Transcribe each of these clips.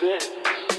dance.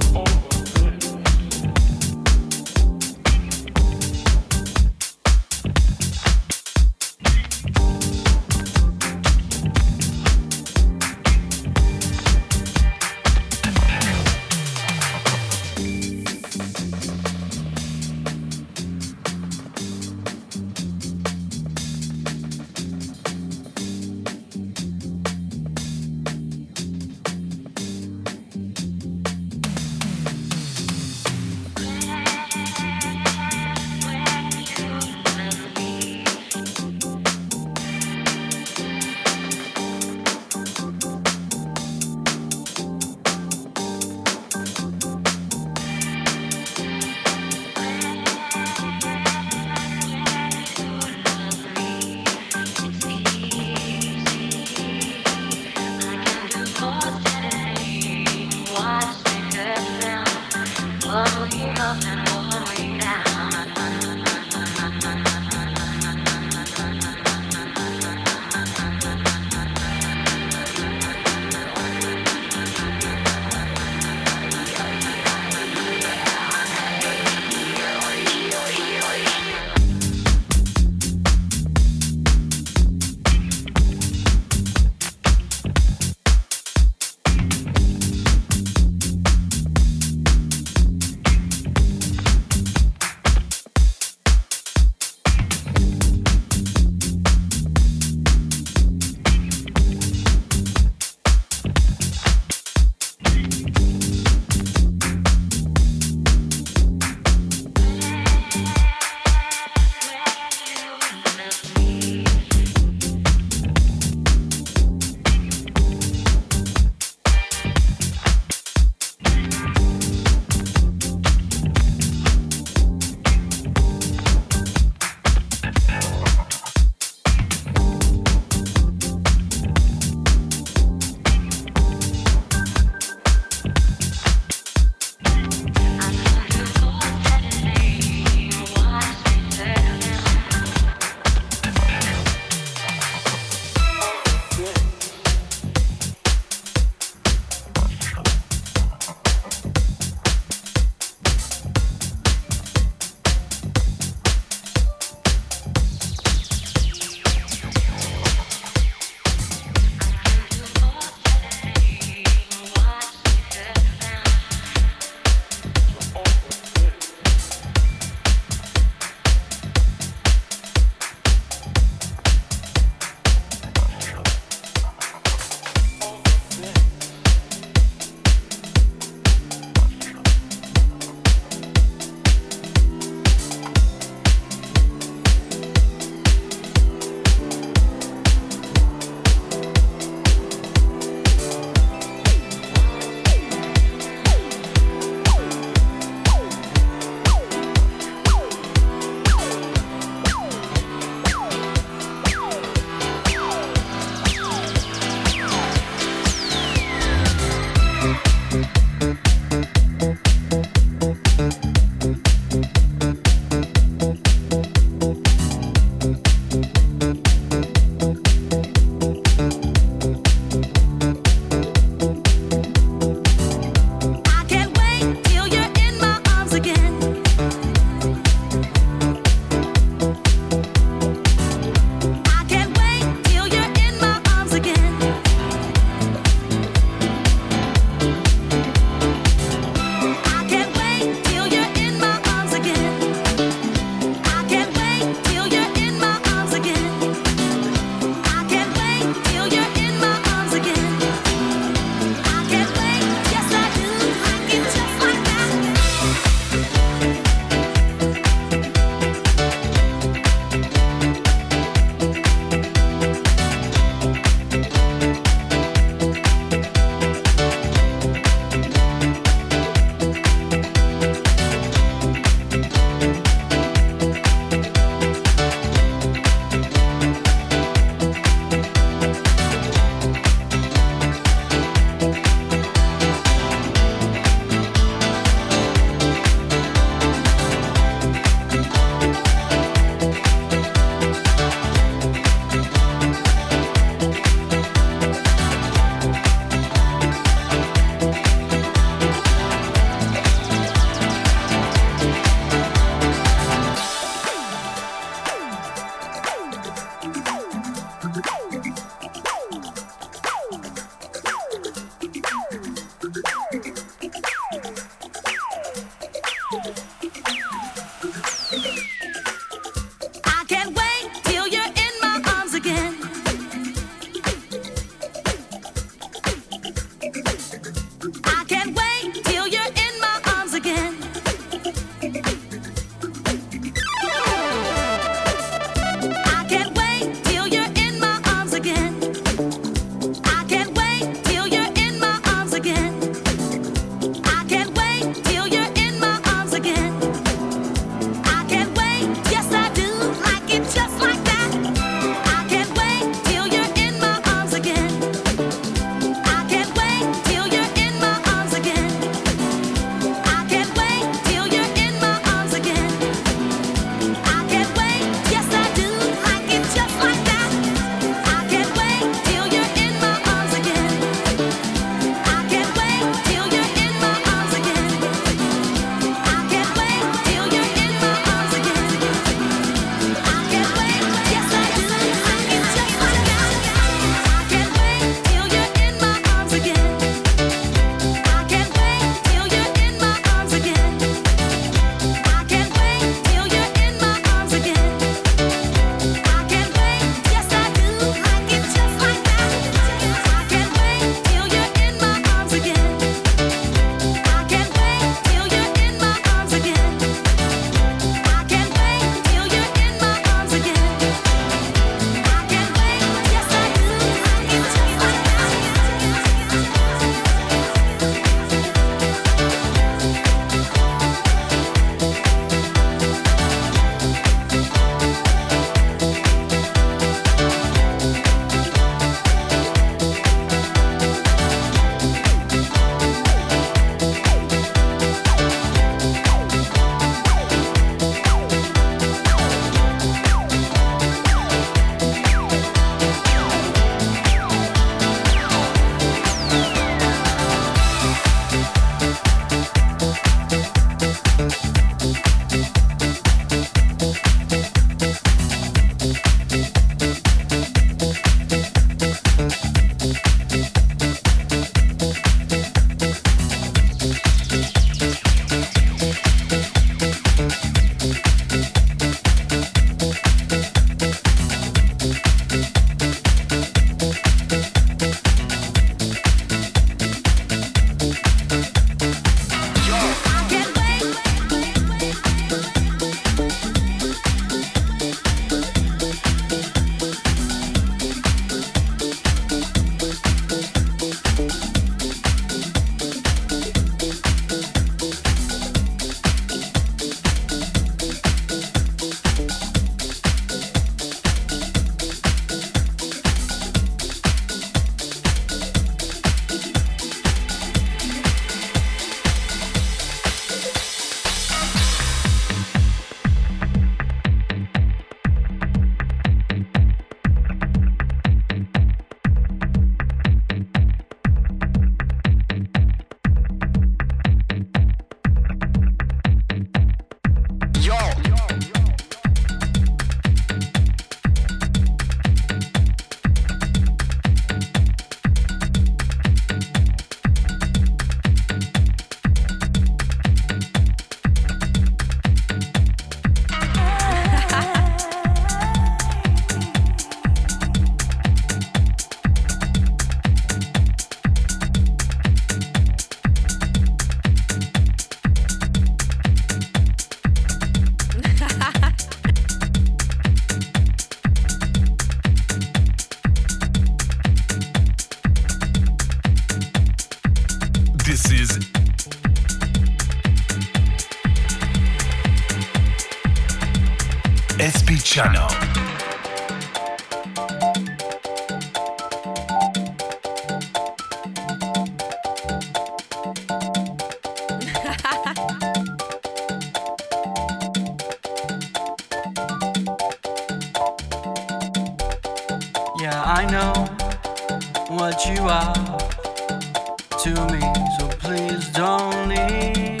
to me, so please don't leave.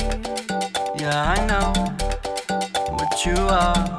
Yeah, I know what you are.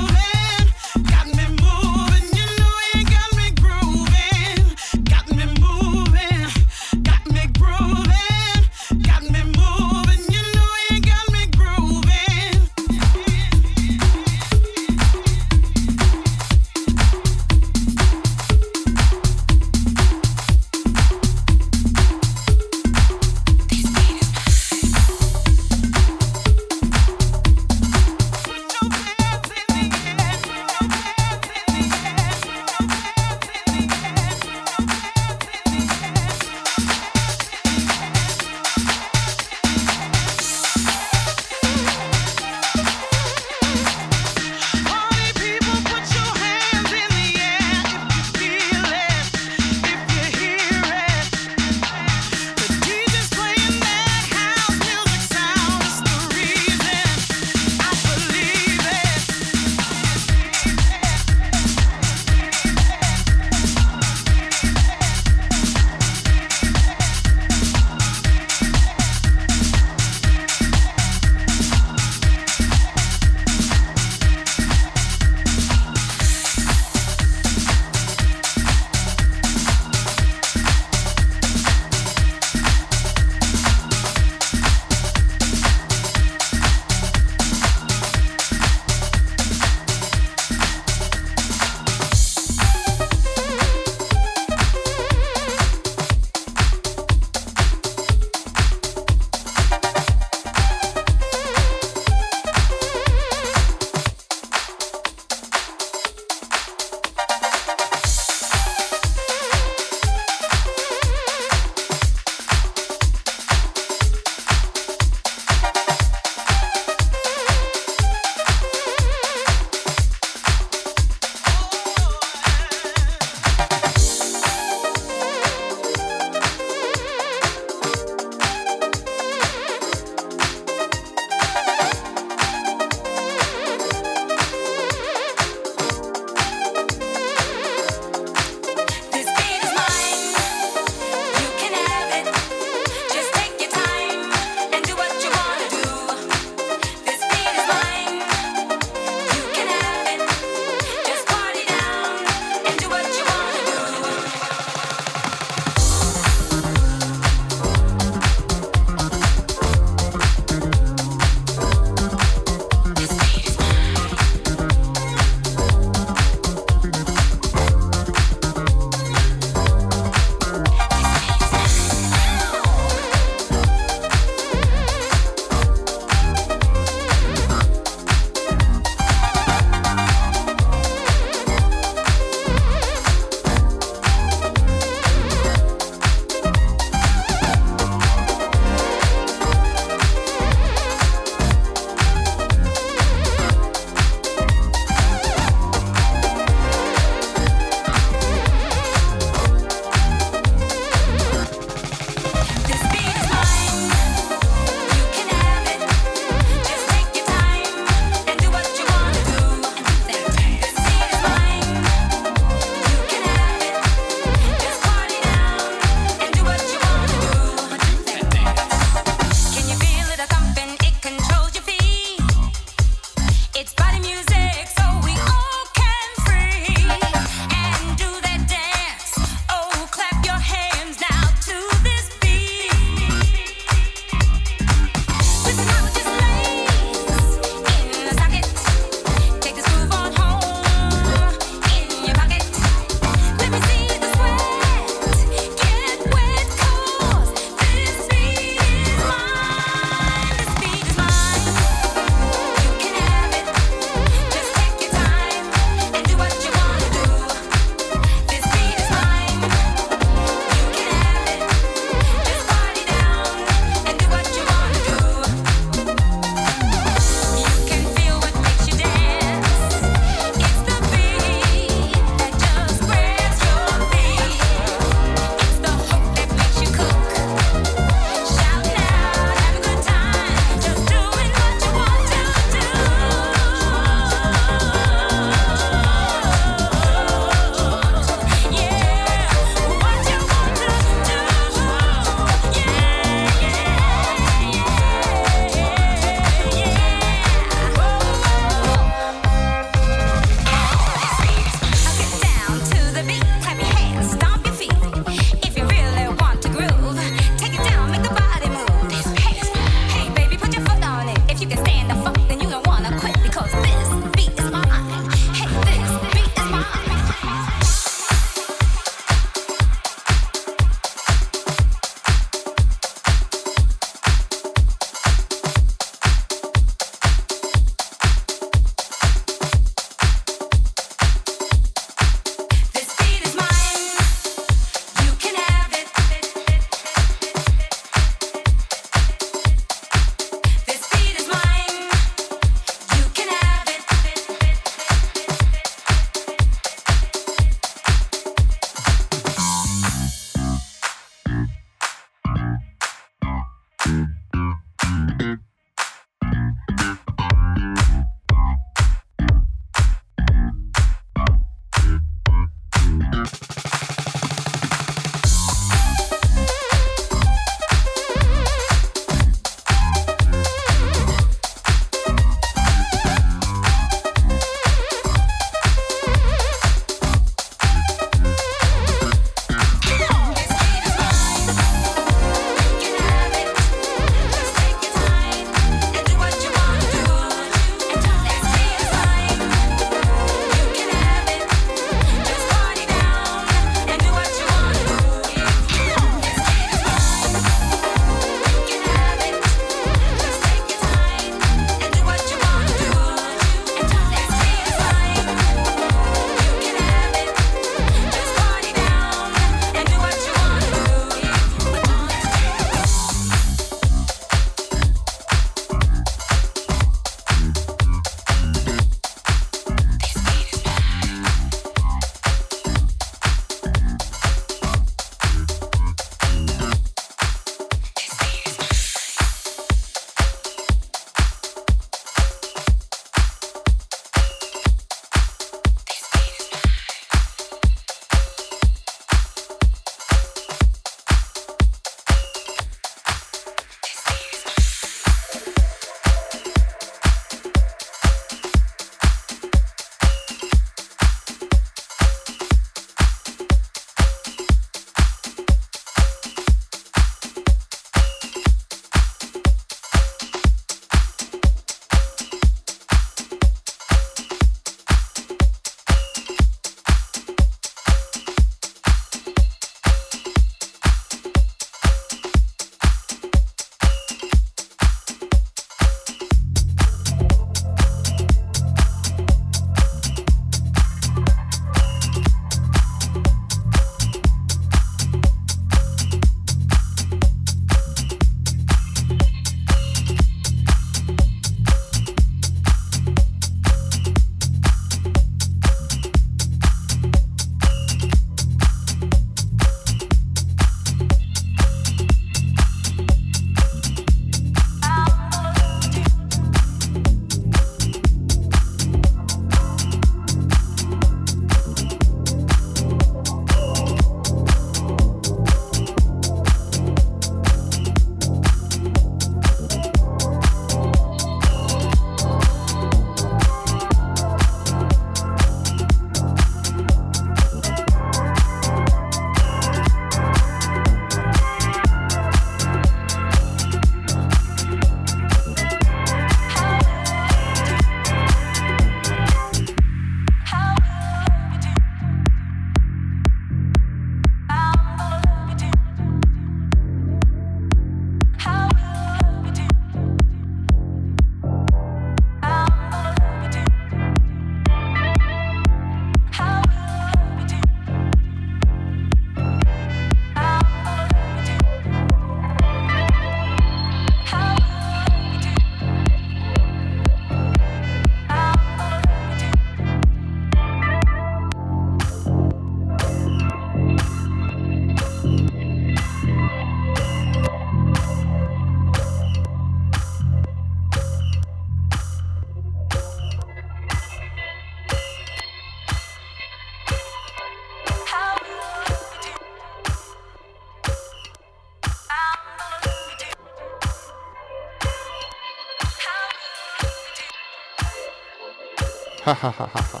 Ha ha ha ha ha.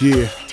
Yeah.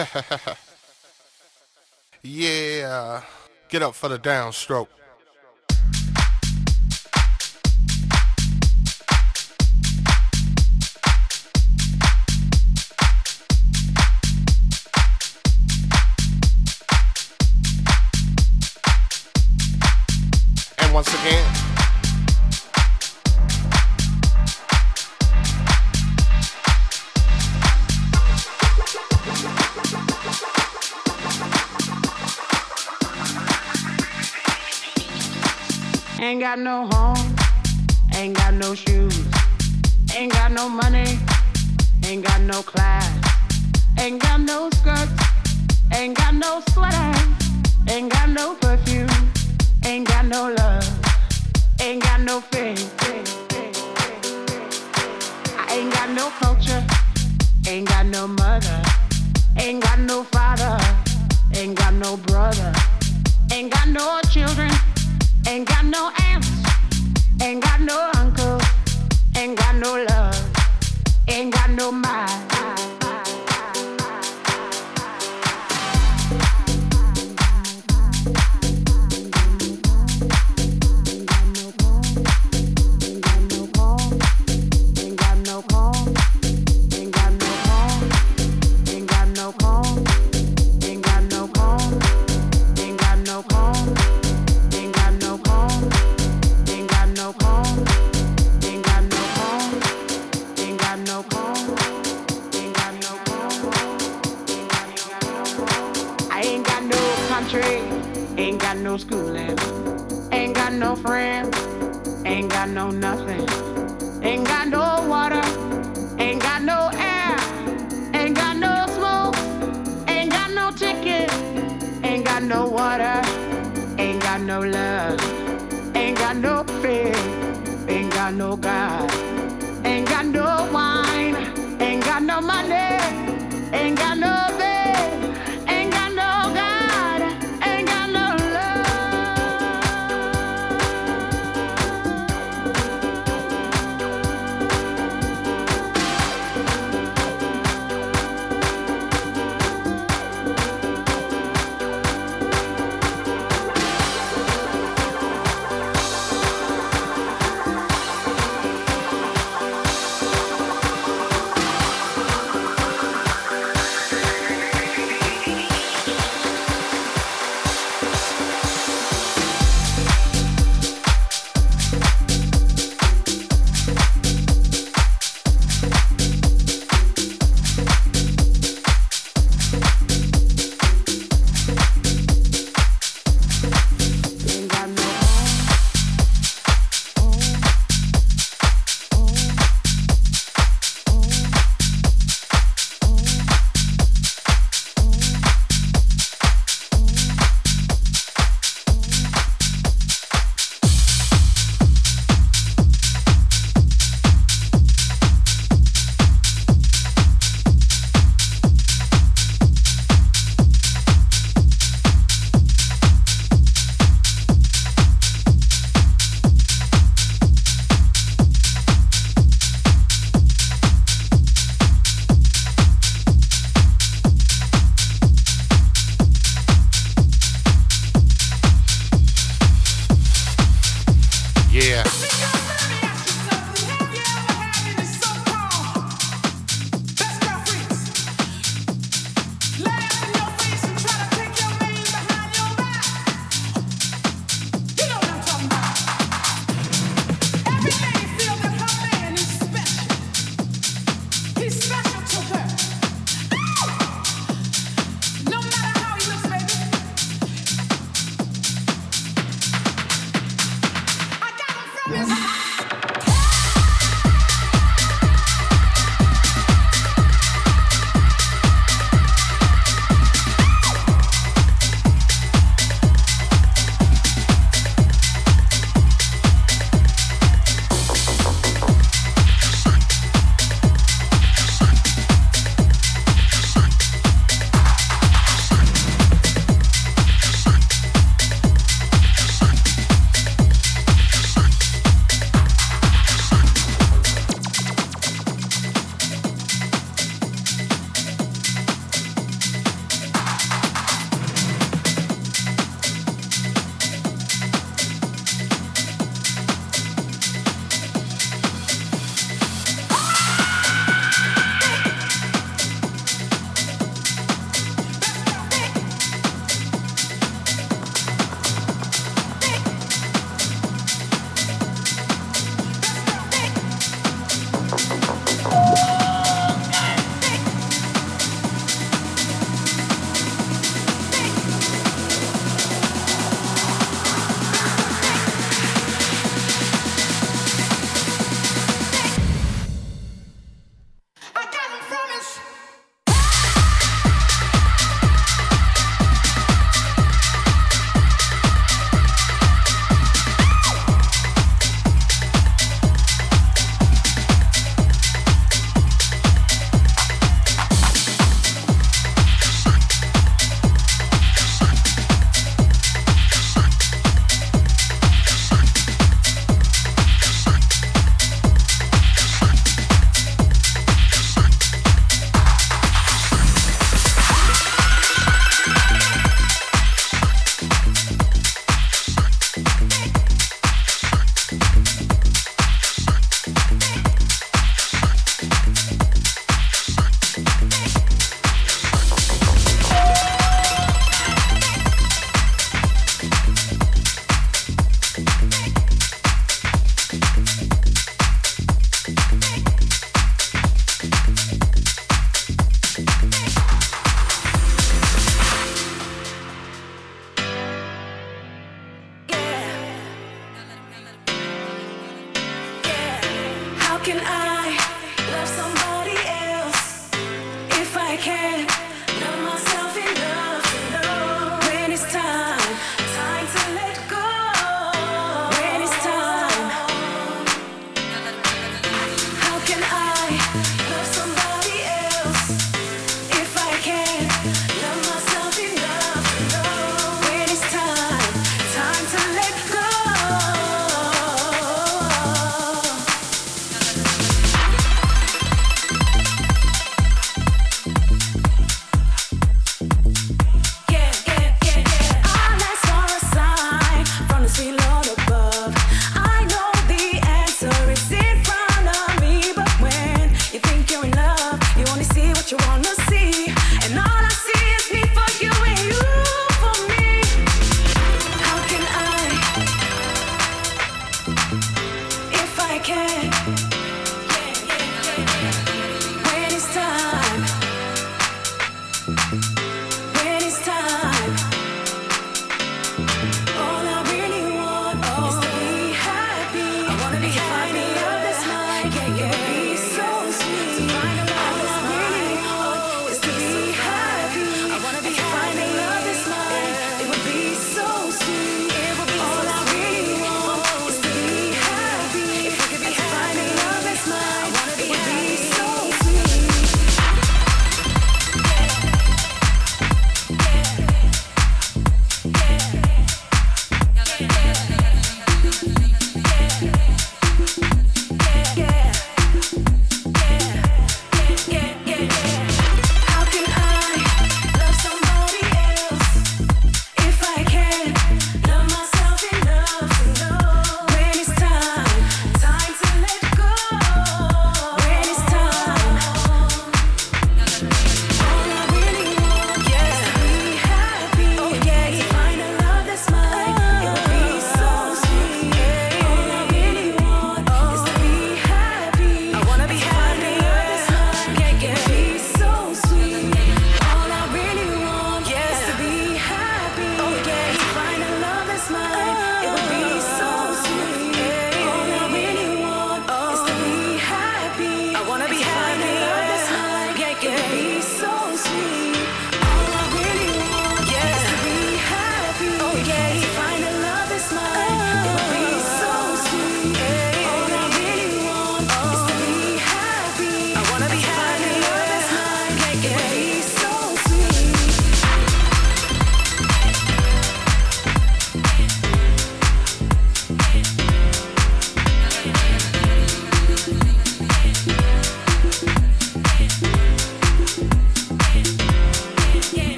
yeah. Get up for the downstroke. got no home. no schooling. Ain't got no friends. Ain't got no nothing. Ain't got no water. Ain't got no air. Ain't got no smoke. Ain't got no ticket, Ain't got no water. Ain't got no love. Ain't got no faith, Ain't got no God.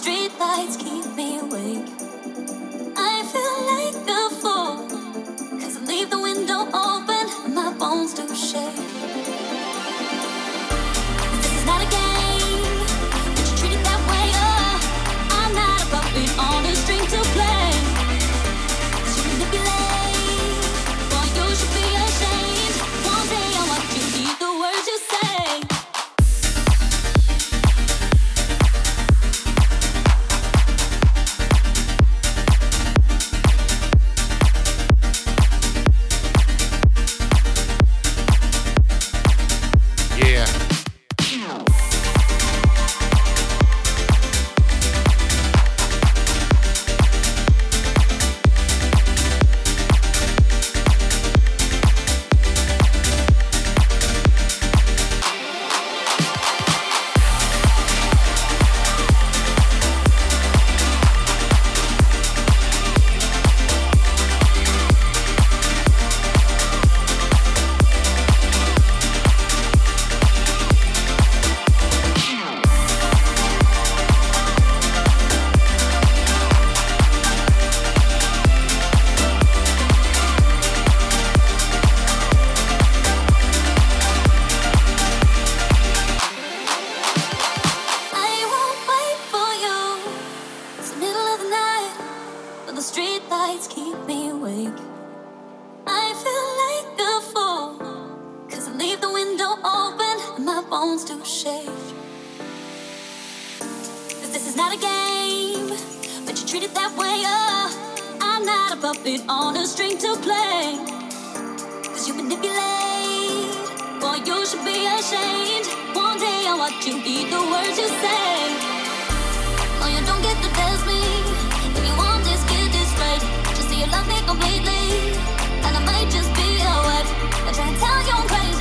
Streetlights keep me awake. I feel like a fool, cause I leave the window open and my bones puppet on a string to play. Cause you manipulate. Boy, you should be ashamed. One day I'll watch you eat the words you say. No, you don't get to test me. If you want this, get this right. Just say you love me completely. And I might just be a wife. I try to tell you I'm crazy.